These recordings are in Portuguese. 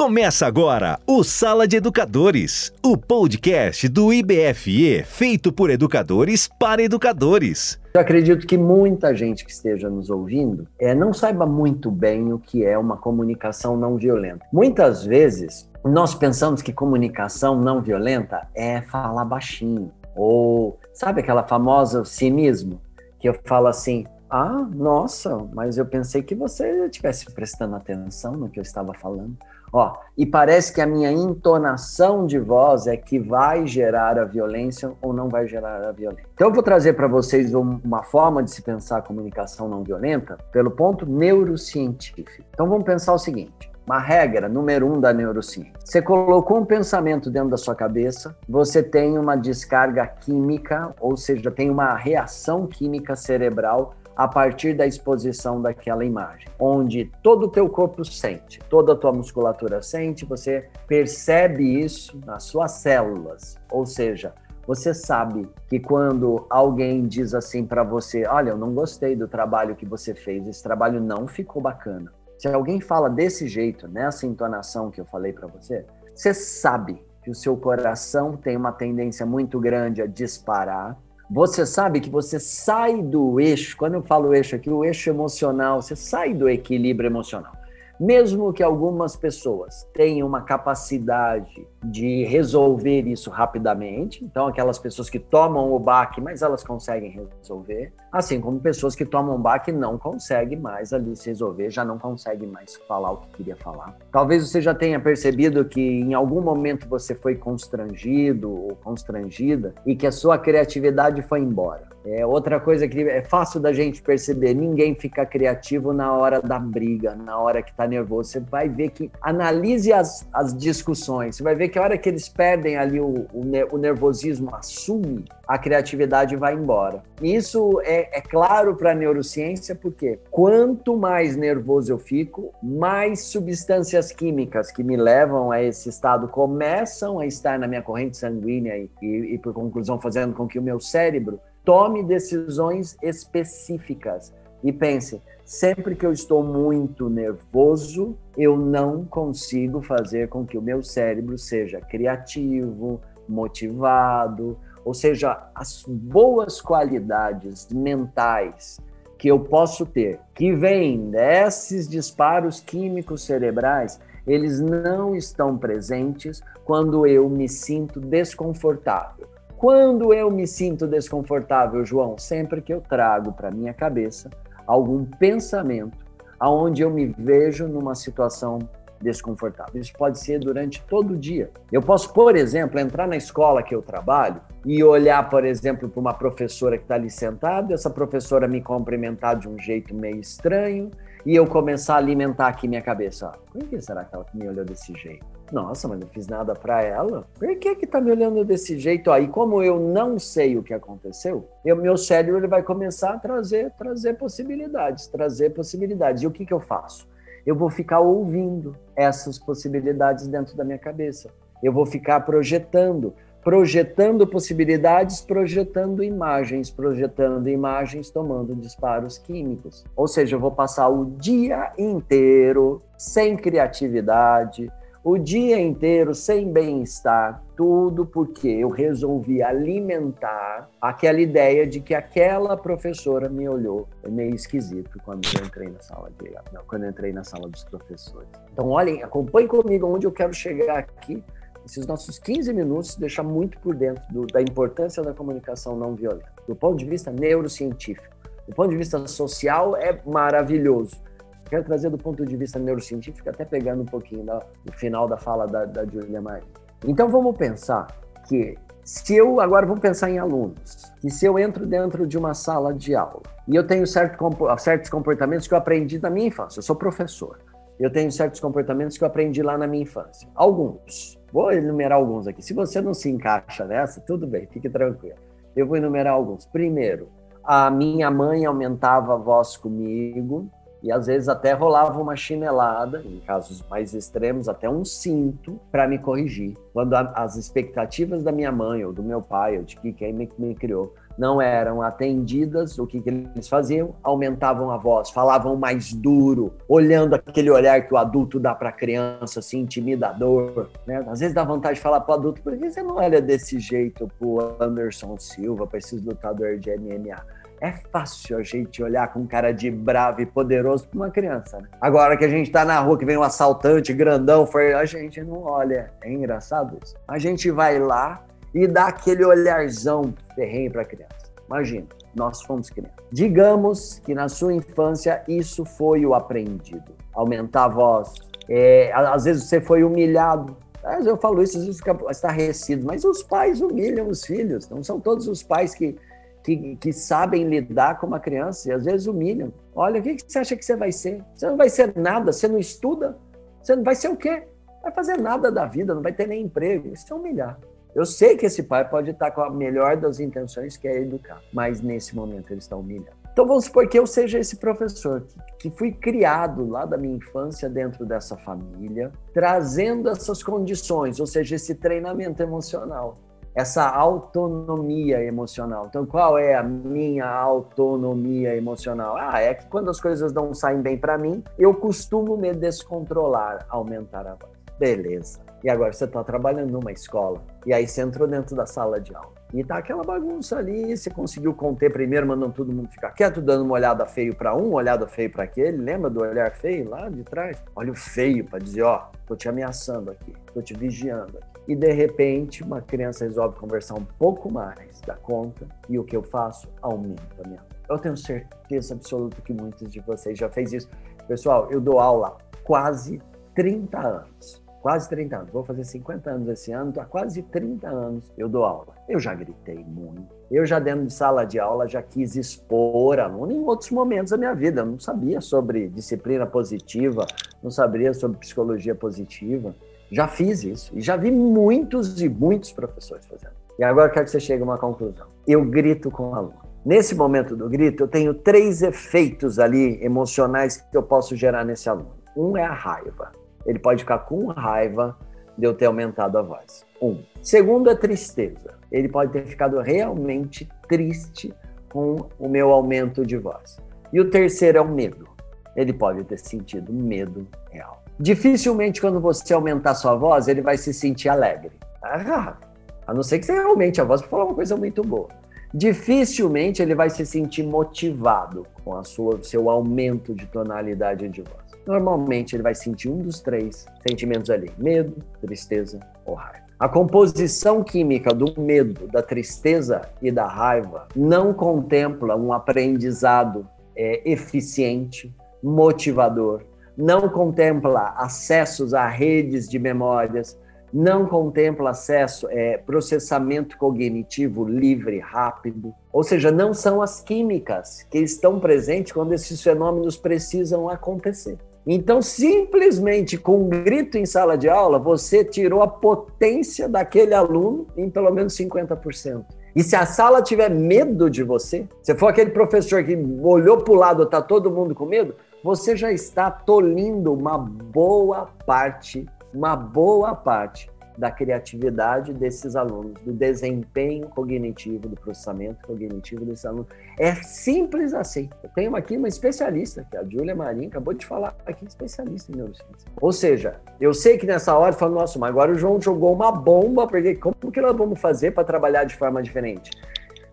Começa agora o Sala de Educadores, o podcast do IBFE feito por educadores para educadores. Eu acredito que muita gente que esteja nos ouvindo é, não saiba muito bem o que é uma comunicação não violenta. Muitas vezes nós pensamos que comunicação não violenta é falar baixinho, ou sabe aquela famosa cinismo que eu falo assim: ah, nossa, mas eu pensei que você estivesse prestando atenção no que eu estava falando. Ó, e parece que a minha entonação de voz é que vai gerar a violência ou não vai gerar a violência. Então eu vou trazer para vocês uma forma de se pensar a comunicação não violenta pelo ponto neurocientífico. Então vamos pensar o seguinte: uma regra número um da neurociência. Você colocou um pensamento dentro da sua cabeça, você tem uma descarga química, ou seja, tem uma reação química cerebral a partir da exposição daquela imagem, onde todo o teu corpo sente, toda a tua musculatura sente, você percebe isso nas suas células, ou seja, você sabe que quando alguém diz assim para você, olha, eu não gostei do trabalho que você fez, esse trabalho não ficou bacana. Se alguém fala desse jeito, nessa entonação que eu falei para você, você sabe que o seu coração tem uma tendência muito grande a disparar, você sabe que você sai do eixo, quando eu falo eixo aqui, o eixo emocional, você sai do equilíbrio emocional. Mesmo que algumas pessoas tenham uma capacidade de resolver isso rapidamente. Então, aquelas pessoas que tomam o baque, mas elas conseguem resolver. Assim como pessoas que tomam o baque não conseguem mais ali se resolver, já não conseguem mais falar o que queria falar. Talvez você já tenha percebido que em algum momento você foi constrangido ou constrangida e que a sua criatividade foi embora. É outra coisa que é fácil da gente perceber: ninguém fica criativo na hora da briga, na hora que está nervoso. Você vai ver que analise as, as discussões, você vai ver que a hora que eles perdem ali o, o, o nervosismo, assume, a criatividade vai embora. Isso é, é claro para a neurociência, porque quanto mais nervoso eu fico, mais substâncias químicas que me levam a esse estado começam a estar na minha corrente sanguínea e, e, e por conclusão, fazendo com que o meu cérebro tome decisões específicas. E pense, sempre que eu estou muito nervoso, eu não consigo fazer com que o meu cérebro seja criativo, motivado, ou seja, as boas qualidades mentais que eu posso ter, que vêm desses disparos químicos cerebrais, eles não estão presentes quando eu me sinto desconfortável. Quando eu me sinto desconfortável, João, sempre que eu trago para minha cabeça algum pensamento aonde eu me vejo numa situação desconfortável. Isso pode ser durante todo o dia. Eu posso, por exemplo, entrar na escola que eu trabalho e olhar, por exemplo, para uma professora que está ali sentada, essa professora me cumprimentar de um jeito meio estranho e eu começar a alimentar aqui minha cabeça. Por que será que ela me olhou desse jeito? Nossa, mas não fiz nada para ela. Por que que tá me olhando desse jeito aí? Como eu não sei o que aconteceu, eu, meu cérebro ele vai começar a trazer, trazer possibilidades, trazer possibilidades. E o que que eu faço? Eu vou ficar ouvindo essas possibilidades dentro da minha cabeça. Eu vou ficar projetando, projetando possibilidades, projetando imagens, projetando imagens, tomando disparos químicos. Ou seja, eu vou passar o dia inteiro sem criatividade, o dia inteiro sem bem-estar, tudo porque eu resolvi alimentar aquela ideia de que aquela professora me olhou meio esquisito quando eu entrei na sala de não, quando entrei na sala dos professores. Então, olhem, acompanhem comigo onde eu quero chegar aqui. Esses nossos 15 minutos deixar muito por dentro do, da importância da comunicação não violenta. Do ponto de vista neurocientífico, do ponto de vista social é maravilhoso quero trazer do ponto de vista neurocientífico, até pegando um pouquinho do final da fala da, da Julia Maria. Então vamos pensar que se eu agora vamos pensar em alunos, que se eu entro dentro de uma sala de aula e eu tenho certo, certos comportamentos que eu aprendi na minha infância, eu sou professor, eu tenho certos comportamentos que eu aprendi lá na minha infância, alguns. Vou enumerar alguns aqui. Se você não se encaixa nessa, tudo bem, fique tranquilo. Eu vou enumerar alguns. Primeiro, a minha mãe aumentava a voz comigo E às vezes até rolava uma chinelada, em casos mais extremos, até um cinto para me corrigir. Quando a, as expectativas da minha mãe ou do meu pai, ou de quem me, me criou, não eram atendidas, o que, que, eles faziam? Aumentavam a voz, falavam mais duro, olhando aquele olhar que o adulto dá para a criança, assim, intimidador. Né? Às vezes dá vontade de falar para o adulto, por que você não olha desse jeito para o Anderson Silva, para esses lutadores de MMA? É fácil a gente olhar com cara de bravo e poderoso para uma criança. Né? Agora que a gente está na rua, que vem um assaltante grandão, foi, a gente não olha. É engraçado isso. A gente vai lá e dá aquele olharzão ferrenho para a criança. Imagina, nós fomos crianças. Digamos que na sua infância isso foi o aprendido. Aumentar a voz. É, às vezes você foi humilhado. Às eu falo isso, às vezes fica estarrecido, mas os pais humilham os filhos. Não são todos os pais que que, que, sabem lidar com uma criança e às vezes humilham. Olha, o que, você acha que você vai ser? Você não vai ser nada, você não estuda, você não vai ser o quê? Vai fazer nada da vida, não vai ter nem emprego. Isso é humilhar. Eu sei que esse pai pode estar com a melhor das intenções, que é educar, mas nesse momento ele está humilhando. Então vamos supor que eu seja esse professor que, que fui criado lá da minha infância dentro dessa família, trazendo essas condições, ou seja, esse treinamento emocional essa autonomia emocional. Então, qual é a minha autonomia emocional? Ah, é que quando as coisas não saem bem para mim, eu costumo me descontrolar, aumentar a voz. Beleza. E agora você está trabalhando numa escola, e aí você entrou dentro da sala de aula. E tá aquela bagunça ali, você conseguiu conter primeiro, mandando todo mundo ficar quieto, dando uma olhada feio para um, uma olhada feio para aquele. Lembra do olhar feio lá de trás? Olha o feio para dizer, ó, tô te ameaçando aqui, tô te vigiando aqui e de repente uma criança resolve conversar um pouco mais da conta e o que eu faço aumenta a minha. Eu tenho certeza absoluta que muitos de vocês já fez isso. Pessoal, eu dou aula quase 30 anos. Quase 30 anos. Vou fazer 50 anos esse ano, há quase 30 anos eu dou aula. Eu já gritei muito. Eu já dentro de sala de aula já quis expor aluno em outros momentos da minha vida. Eu não sabia sobre disciplina positiva, não sabia sobre psicologia positiva. Já fiz isso e já vi muitos e muitos professores fazendo. E agora eu quero que você chegue a uma conclusão. Eu grito com o aluno. Nesse momento do grito, eu tenho três efeitos ali emocionais que eu posso gerar nesse aluno. Um é a raiva. Ele pode ficar com raiva de eu ter aumentado a voz. Um. Segundo é tristeza. Ele pode ter ficado realmente triste com o meu aumento de voz. E o terceiro é o medo. Ele pode ter sentido medo real. Dificilmente, quando você aumentar sua voz, ele vai se sentir alegre. Ah, a não ser que você aumente a voz para falar uma coisa muito boa. Dificilmente ele vai se sentir motivado com a sua seu aumento de tonalidade de voz. Normalmente ele vai sentir um dos três sentimentos ali: medo, tristeza ou raiva. A composição química do medo, da tristeza e da raiva não contempla um aprendizado é, eficiente, motivador, não contempla acessos a redes de memórias, não contempla acesso, é, processamento cognitivo livre, rápido. Ou seja, não são as químicas que estão presentes quando esses fenômenos precisam acontecer. Então, simplesmente com um grito em sala de aula, você tirou a potência daquele aluno em pelo menos 50%. E se a sala tiver medo de você, se for aquele professor que olhou para o lado, está todo mundo com medo, você já está tolindo uma boa parte, uma boa parte da criatividade desses alunos, do desempenho cognitivo, do processamento cognitivo desses alunos. É simples assim. Eu tenho aqui uma especialista, que é a Júlia Marinho, acabou de falar aqui, especialista em neurociência. Ou seja, eu sei que nessa hora falo, nossa, mas agora o João jogou uma bomba, porque como que nós vamos fazer para trabalhar de forma diferente?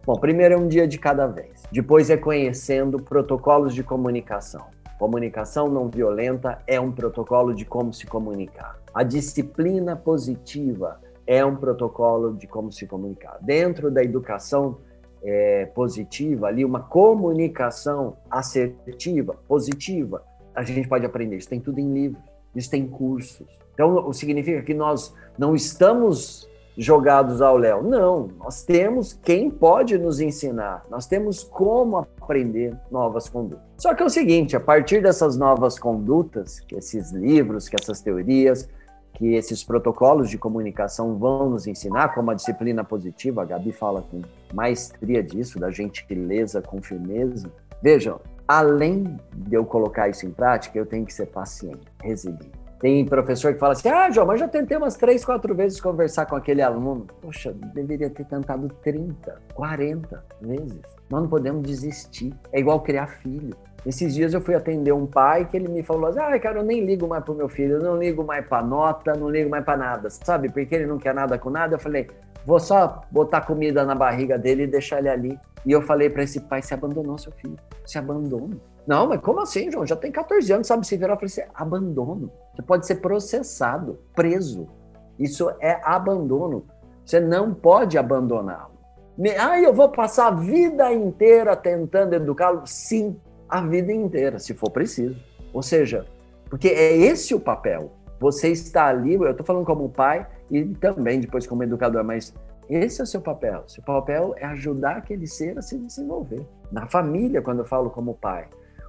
Bom, primeiro é um dia de cada vez. Depois é conhecendo protocolos de comunicação. Comunicação não violenta é um protocolo de como se comunicar. A disciplina positiva é um protocolo de como se comunicar. Dentro da educação é, positiva, ali uma comunicação assertiva, positiva, a gente pode aprender. Isso tem tudo em livros, isso tem cursos. Então, significa que nós não estamos jogados ao léu. Não, nós temos quem pode nos ensinar, nós temos como aprender novas condutas. Só que é o seguinte, a partir dessas novas condutas, que esses livros, que essas teorias, que esses protocolos de comunicação vão nos ensinar, como a disciplina positiva, a Gabi fala com maestria disso, da gentileza com firmeza. Vejam, além de eu colocar isso em prática, eu tenho que ser paciente, resiliente. Tem professor que fala assim: ah, João, mas já tentei umas três, quatro vezes conversar com aquele aluno. Poxa, deveria ter tentado 30, 40 vezes. Nós não podemos desistir. É igual criar filho. Esses dias eu fui atender um pai que ele me falou assim: ah, cara, eu nem ligo mais pro meu filho, eu não ligo mais pra nota, não ligo mais pra nada, sabe? Porque ele não quer nada com nada. Eu falei: vou só botar comida na barriga dele e deixar ele ali. E eu falei para esse pai: se abandonou seu filho, se abandona. Não, mas como assim, João? Já tem 14 anos, sabe se virar? Eu falei assim, abandono. Você pode ser processado, preso. Isso é abandono. Você não pode abandoná-lo. Ah, eu vou passar a vida inteira tentando educá-lo? Sim, a vida inteira, se for preciso. Ou seja, porque é esse o papel. Você está ali, eu estou falando como pai e também depois como educador, mas esse é o seu papel. Seu papel é ajudar aquele ser a se desenvolver. Na família, quando eu falo como pai,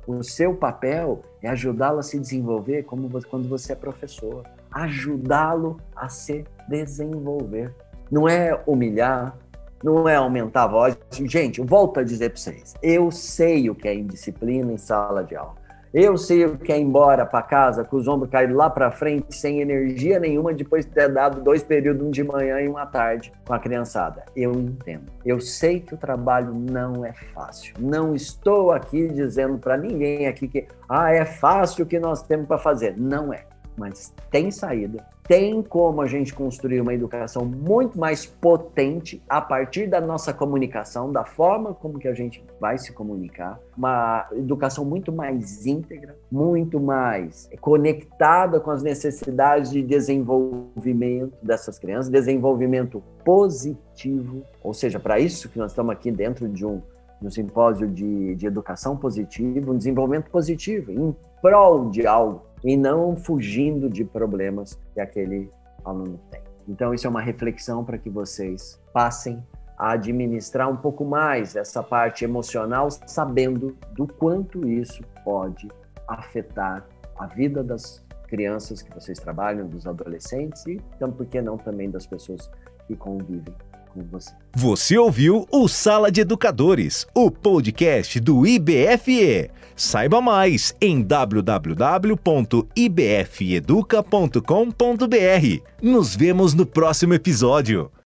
o seu papel é ajudá-lo a se desenvolver como você, quando você é professor, ajudá-lo a se desenvolver. Não é humilhar, não é aumentar a voz. Gente, volto a dizer para vocês, eu sei o que é indisciplina em sala de aula. Eu sei o que é ir embora para casa com os ombros caídos lá para frente, sem energia nenhuma, depois de ter dado dois períodos, um de manhã e um à tarde com a criançada. Eu entendo. Eu sei que o trabalho não é fácil. Não estou aqui dizendo para ninguém aqui que ah, é fácil o que nós temos para fazer. Não é. Mas tem saída. Tem como a gente construir uma educação muito mais potente a partir da nossa comunicação, da forma como que a gente vai se comunicar, uma educação muito mais íntegra, muito mais conectada com as necessidades de desenvolvimento dessas crianças, desenvolvimento positivo, ou seja, para isso que nós estamos aqui dentro de um, um simpósio de, de educação positiva, um desenvolvimento positivo, prol de algo e não fugindo de problemas que aquele aluno tem. Então, isso é uma reflexão para que vocês passem a administrar um pouco mais essa parte emocional, sabendo do quanto isso pode afetar a vida das crianças que vocês trabalham, dos adolescentes e, então, por que não, também das pessoas que convivem com você. Você ouviu o Sala de Educadores, o podcast do IBFE. Saiba mais em www.ibfeeduca.com.br. Nos vemos no próximo episódio.